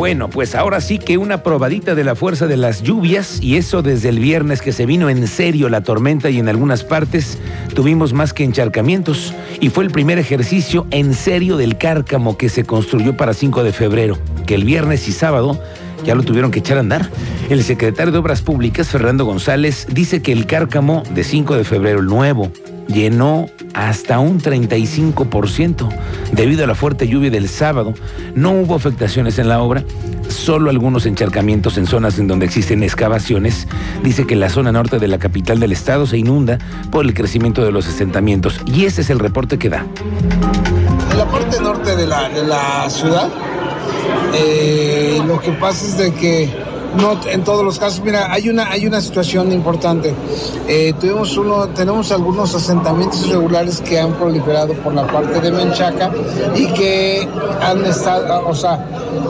Bueno, pues ahora sí que una probadita de la fuerza de las lluvias y eso desde el viernes que se vino en serio la tormenta y en algunas partes tuvimos más que encharcamientos y fue el primer ejercicio en serio del cárcamo que se construyó para 5 de febrero, que el viernes y sábado ya lo tuvieron que echar a andar. El secretario de Obras Públicas, Fernando González, dice que el cárcamo de 5 de febrero, el nuevo, llenó hasta un 35% debido a la fuerte lluvia del sábado. No hubo afectaciones en la obra, solo algunos encharcamientos en zonas en donde existen excavaciones. Dice que la zona norte de la capital del estado se inunda por el crecimiento de los asentamientos y ese es el reporte que da. En la parte norte de la, de la ciudad, eh, lo que pasa es de que no en todos los casos. Mira, hay una, hay una situación importante. Eh, tuvimos uno, tenemos algunos asentamientos irregulares que han proliferado por la parte de Menchaca y que han estado, o sea,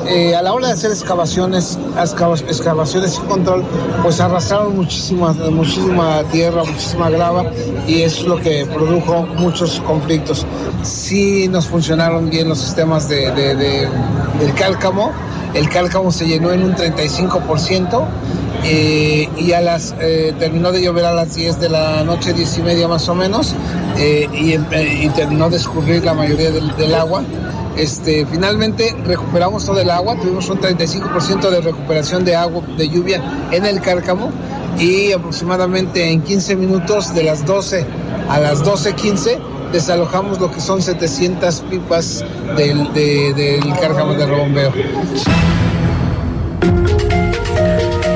eh, a la hora de hacer excavaciones, excavaciones y control, pues arrastraron muchísima, muchísima tierra, muchísima grava y eso es lo que produjo muchos conflictos. Sí nos funcionaron bien los sistemas de, del cálcamo el cálcamo se llenó en un 35% eh, y a las, eh, terminó de llover a las 10 de la noche, 10 y media más o menos, eh, y, terminó de escurrir la mayoría del, agua. Este, finalmente recuperamos todo el agua, tuvimos un 35% de recuperación de agua, de lluvia en el cárcamo y aproximadamente en 15 minutos de las 12 a las 12.15 desalojamos lo que son 700 pipas del, de, del cárgamo de robombeo.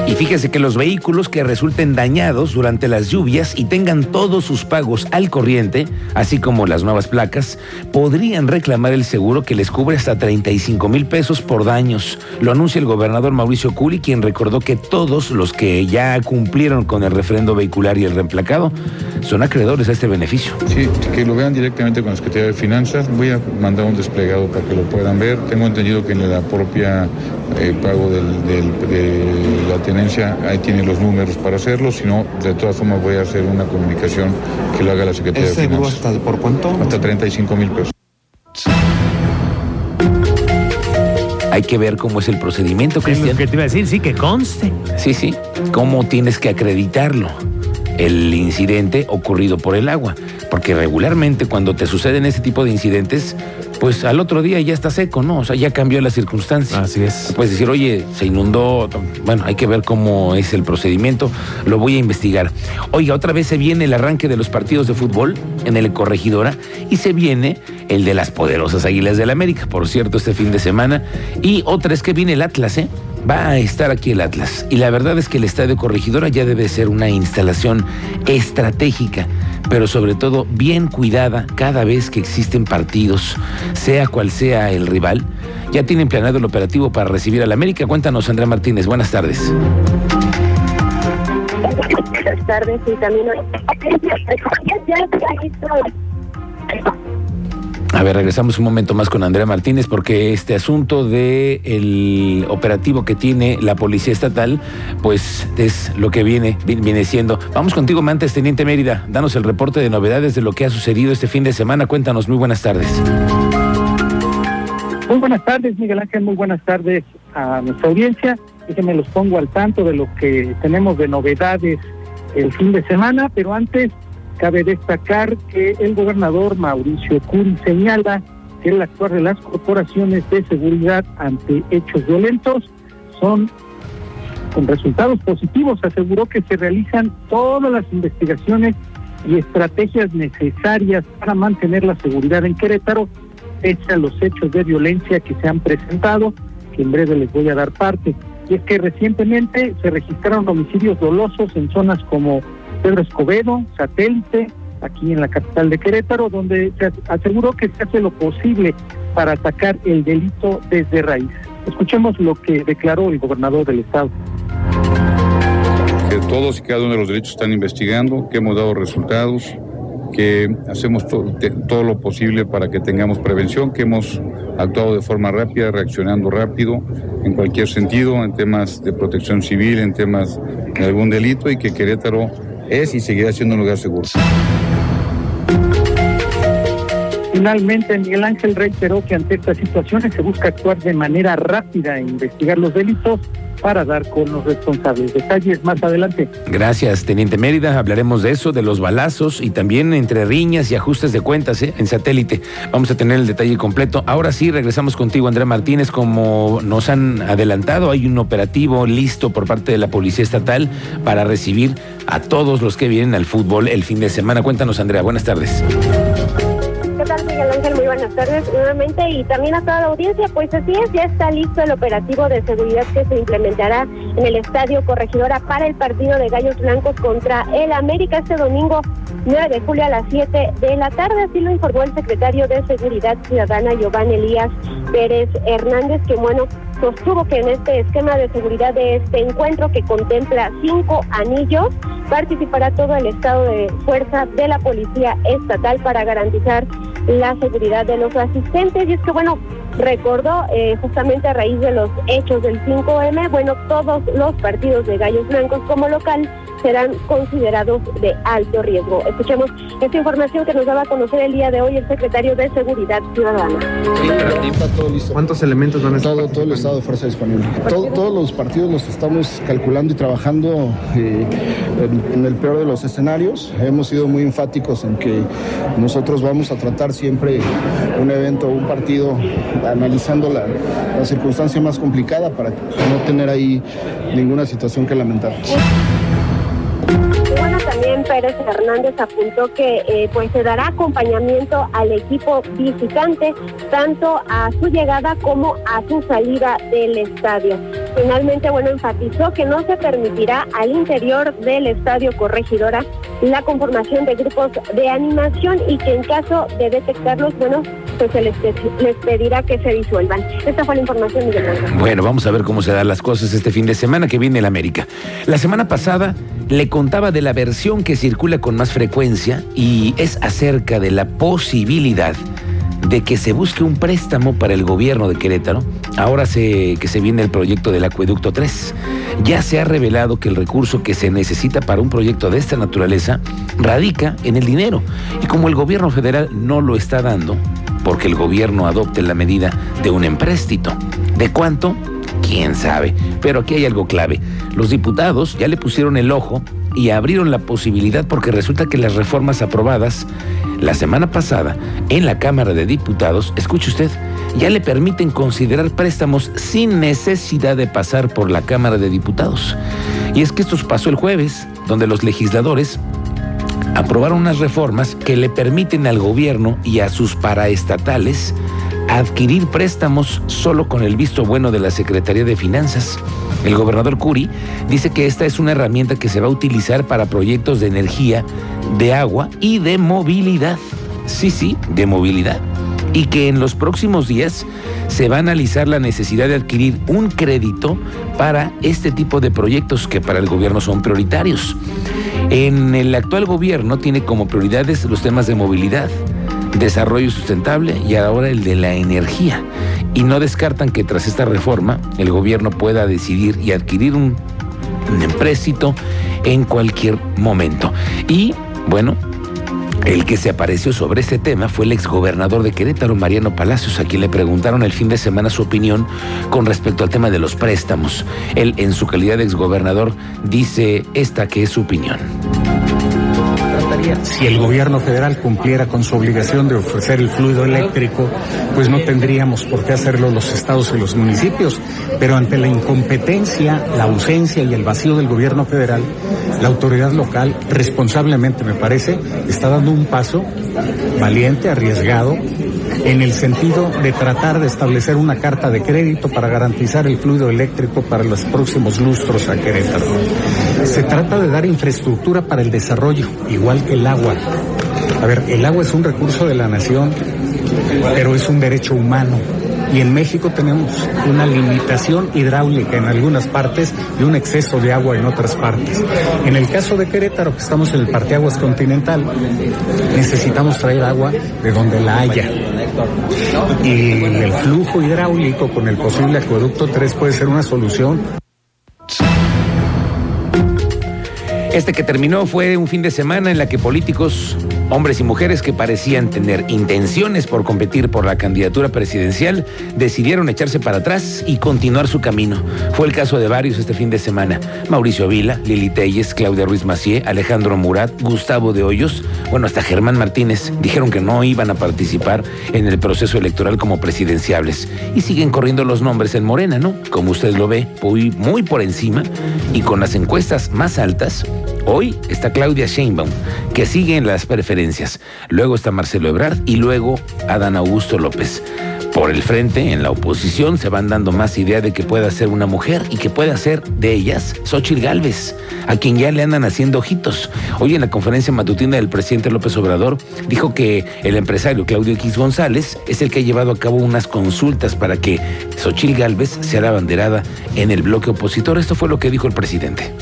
Y fíjese que los vehículos que resulten dañados durante las lluvias y tengan todos sus pagos al corriente, así como las nuevas placas, podrían reclamar el seguro que les cubre hasta 35 mil pesos por daños. Lo anuncia el gobernador Mauricio Curi, quien recordó que todos los que ya cumplieron con el refrendo vehicular y el reemplacado son acreedores a este beneficio. Sí, que lo vean directamente con la Secretaría de Finanzas. Voy a mandar un desplegado para que lo puedan ver. Tengo entendido que en la propia eh, pago del, de la tenencia ahí tiene los números para hacerlo. Si no, de todas formas voy a hacer una comunicación que lo haga la Secretaría de Finanzas. hasta por cuánto? Hasta 35 mil pesos. Hay que ver cómo es el procedimiento, Cristian. que te iba a decir, sí, que conste. Sí, sí. ¿Cómo tienes que acreditarlo? El incidente ocurrido por el agua. Porque regularmente cuando te suceden ese tipo de incidentes, pues al otro día ya está seco, ¿no? O sea, ya cambió la circunstancia. Así es. Puedes decir, oye, se inundó. Bueno, hay que ver cómo es el procedimiento. Lo voy a investigar. Oiga, otra vez se viene el arranque de los partidos de fútbol en el Corregidora y se viene el de las poderosas Águilas del América, por cierto, este fin de semana. Y otra es que viene el Atlas, ¿eh? Va a estar aquí el Atlas. Y la verdad es que el Estadio Corregidora ya debe ser una instalación estratégica, pero sobre todo bien cuidada cada vez que existen partidos, sea cual sea el rival. Ya tienen planeado el operativo para recibir al América. Cuéntanos, Andrea Martínez. Buenas tardes. Buenas tardes y también a ver, regresamos un momento más con Andrea Martínez porque este asunto de operativo que tiene la Policía Estatal, pues es lo que viene, viene siendo. Vamos contigo, Mantes, Teniente Mérida. Danos el reporte de novedades de lo que ha sucedido este fin de semana. Cuéntanos, muy buenas tardes. Muy buenas tardes, Miguel Ángel, muy buenas tardes a nuestra audiencia. Déjenme los pongo al tanto de lo que tenemos de novedades el fin de semana, pero antes Cabe destacar que el gobernador Mauricio Curi señala que el actuar de las corporaciones de seguridad ante hechos violentos son con resultados positivos. Aseguró que se realizan todas las investigaciones y estrategias necesarias para mantener la seguridad en Querétaro, pese a los hechos de violencia que se han presentado, que en breve les voy a dar parte. Y es que recientemente se registraron homicidios dolosos en zonas como Pedro Escobedo, satélite, aquí en la capital de Querétaro, donde se aseguró que se hace lo posible para atacar el delito desde raíz. Escuchemos lo que declaró el gobernador del estado. Que todos y cada uno de los delitos están investigando, que hemos dado resultados, que hacemos todo lo posible para que tengamos prevención, que hemos actuado de forma rápida, reaccionando rápido en cualquier sentido, en temas de protección civil, en temas de algún delito y que Querétaro es y seguirá siendo un lugar seguro. Finalmente, Miguel Ángel reiteró que ante estas situaciones se busca actuar de manera rápida e investigar los delitos para dar con los responsables. Detalles más adelante. Gracias, Teniente Mérida. Hablaremos de eso, de los balazos y también entre riñas y ajustes de cuentas ¿eh? en satélite. Vamos a tener el detalle completo. Ahora sí, regresamos contigo, Andrea Martínez. Como nos han adelantado, hay un operativo listo por parte de la Policía Estatal para recibir a todos los que vienen al fútbol el fin de semana. Cuéntanos, Andrea. Buenas tardes. ¿Qué tal, Miguel? Muy buenas tardes nuevamente y también a toda la audiencia. Pues así es, ya está listo el operativo de seguridad que se implementará en el Estadio Corregidora para el partido de Gallos Blancos contra el América este domingo 9 de julio a las 7 de la tarde. Así lo informó el secretario de Seguridad Ciudadana, Giovanni Elías Pérez Hernández, que bueno, sostuvo que en este esquema de seguridad de este encuentro que contempla cinco anillos, participará todo el estado de fuerza de la Policía Estatal para garantizar la seguridad de los asistentes. Y es que, bueno, recordó eh, justamente a raíz de los hechos del 5M, bueno, todos los partidos de Gallos Blancos como local serán considerados de alto riesgo. Escuchemos esta información que nos daba a conocer el día de hoy el secretario de Seguridad Ciudadana. ¿Cuántos elementos van a estar? Todo, todo el estado de fuerza disponible. todos los partidos los estamos calculando y trabajando eh, en, el peor de los escenarios. Hemos sido muy enfáticos en que nosotros vamos a tratar siempre un evento o un partido analizando la, la circunstancia más complicada para no tener ahí ninguna situación que lamentar. Bueno, también Pérez Hernández apuntó que eh, pues se dará acompañamiento al equipo visitante tanto a su llegada como a su salida del estadio. Finalmente, bueno, enfatizó que no se permitirá al interior del estadio Corregidora la conformación de grupos de animación y que en caso de detectarlos, bueno, pues se les, les pedirá que se disuelvan. Esta fue la información, Miguel Bueno, vamos a ver cómo se dan las cosas este fin de semana que viene el América. La semana pasada le contaba de la versión que circula con más frecuencia y es acerca de la posibilidad de que se busque un préstamo para el gobierno de Querétaro. Ahora sé que se viene el proyecto del Acueducto 3. Ya se ha revelado que el recurso que se necesita para un proyecto de esta naturaleza radica en el dinero. Y como el gobierno federal no lo está dando, porque el gobierno adopte la medida de un empréstito. ¿De cuánto? quién sabe. Pero aquí hay algo clave. Los diputados ya le pusieron el ojo y abrieron la posibilidad porque resulta que las reformas aprobadas la semana pasada en la Cámara de Diputados, escuche usted, ya le permiten considerar préstamos sin necesidad de pasar por la Cámara de Diputados. Y es que esto pasó el jueves, donde los legisladores aprobaron unas reformas que le permiten al gobierno y a sus paraestatales adquirir préstamos solo con el visto bueno de la Secretaría de Finanzas. El gobernador Curi dice que esta es una herramienta que se va a utilizar para proyectos de energía, de agua y de movilidad. Sí, sí, de movilidad. Y que en los próximos días se va a analizar la necesidad de adquirir un crédito para este tipo de proyectos que para el gobierno son prioritarios. En el actual gobierno tiene como prioridades los temas de movilidad, desarrollo sustentable y ahora el de la energía. Y no descartan que tras esta reforma el gobierno pueda decidir y adquirir un, un empréstito en cualquier momento. Y bueno, el que se apareció sobre este tema fue el exgobernador de Querétaro, Mariano Palacios, a quien le preguntaron el fin de semana su opinión con respecto al tema de los préstamos. Él, en su calidad de exgobernador, dice esta que es su opinión. Si el gobierno federal cumpliera con su obligación de ofrecer el fluido eléctrico, pues no tendríamos por qué hacerlo los estados y los municipios. Pero ante la incompetencia, la ausencia y el vacío del gobierno federal, la autoridad local, responsablemente me parece, está dando un paso valiente, arriesgado, en el sentido de tratar de establecer una carta de crédito para garantizar el fluido eléctrico para los próximos lustros a Querétaro. Se trata de dar infraestructura para el desarrollo, igual que el agua. A ver, el agua es un recurso de la nación, pero es un derecho humano Y en México tenemos una limitación hidráulica en algunas partes y un exceso de agua en otras partes. En el caso de Querétaro, que estamos en el parteaguas continental, necesitamos traer agua de donde la haya. Y el flujo hidráulico con el posible acueducto 3 puede ser una solución. Este que terminó fue un fin de semana en la que políticos, hombres y mujeres que parecían tener intenciones por competir por la candidatura presidencial, decidieron echarse para atrás y continuar su camino. Fue el caso de varios este fin de semana. Mauricio Vila, Lili Telles, Claudia Ruiz Macié, Alejandro Murat, Gustavo de Hoyos, bueno, hasta Germán Martínez, dijeron que no iban a participar en el proceso electoral como presidenciables. Y siguen corriendo los nombres en Morena, ¿no? Como usted lo ve, muy, muy por encima y con las encuestas más altas Hoy está Claudia Sheinbaum, que sigue en las preferencias. Luego está Marcelo Ebrard y luego Adán Augusto López. Por el frente, en la oposición, se van dando más idea de que pueda ser una mujer y que pueda ser de ellas Xochitl Gálvez, a quien ya le andan haciendo ojitos. Hoy en la conferencia matutina del presidente López Obrador dijo que el empresario Claudio X González es el que ha llevado a cabo unas consultas para que Xochitl Gálvez sea la banderada en el bloque opositor. Esto fue lo que dijo el presidente.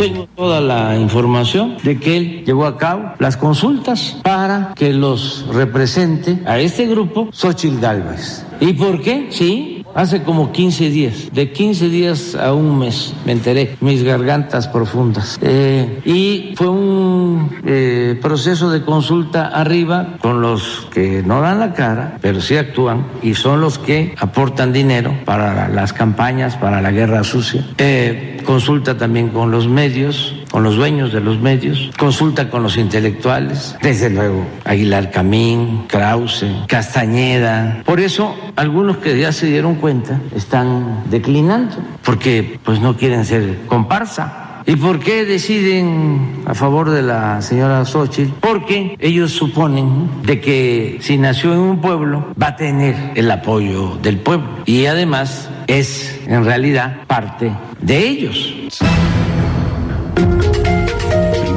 Tengo toda la información de que él llevó a cabo las consultas para que los represente a este grupo Xochitl Galvez. ¿Y por qué? Sí, Hace como 15 días, de 15 días a un mes, me enteré, mis gargantas profundas. Eh, y fue un eh, proceso de consulta arriba con los que no dan la cara, pero sí actúan y son los que aportan dinero para las campañas, para la guerra sucia. Eh, consulta también con los medios, con los dueños de los medios, consulta con los intelectuales, desde luego Aguilar Camín, Krause, Castañeda. Por eso algunos que ya se dieron cuenta están declinando, porque pues no quieren ser comparsa. ¿Y por qué deciden a favor de la señora Xochitl? Porque ellos suponen de que si nació en un pueblo va a tener el apoyo del pueblo y además es en realidad parte de ellos.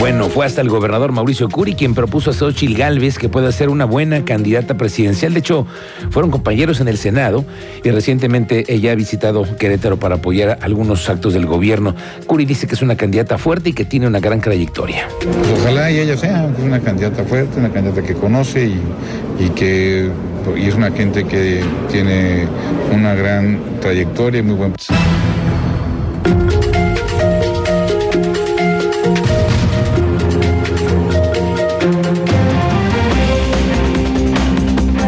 Bueno, fue hasta el gobernador Mauricio Curi quien propuso a Xochitl Galvez que pueda ser una buena candidata presidencial. De hecho, fueron compañeros en el Senado y recientemente ella ha visitado Querétaro para apoyar algunos actos del gobierno. Curi dice que es una candidata fuerte y que tiene una gran trayectoria. Ojalá y ella sea una candidata fuerte, una candidata que conoce y, que es una gente que tiene una gran trayectoria y muy buen.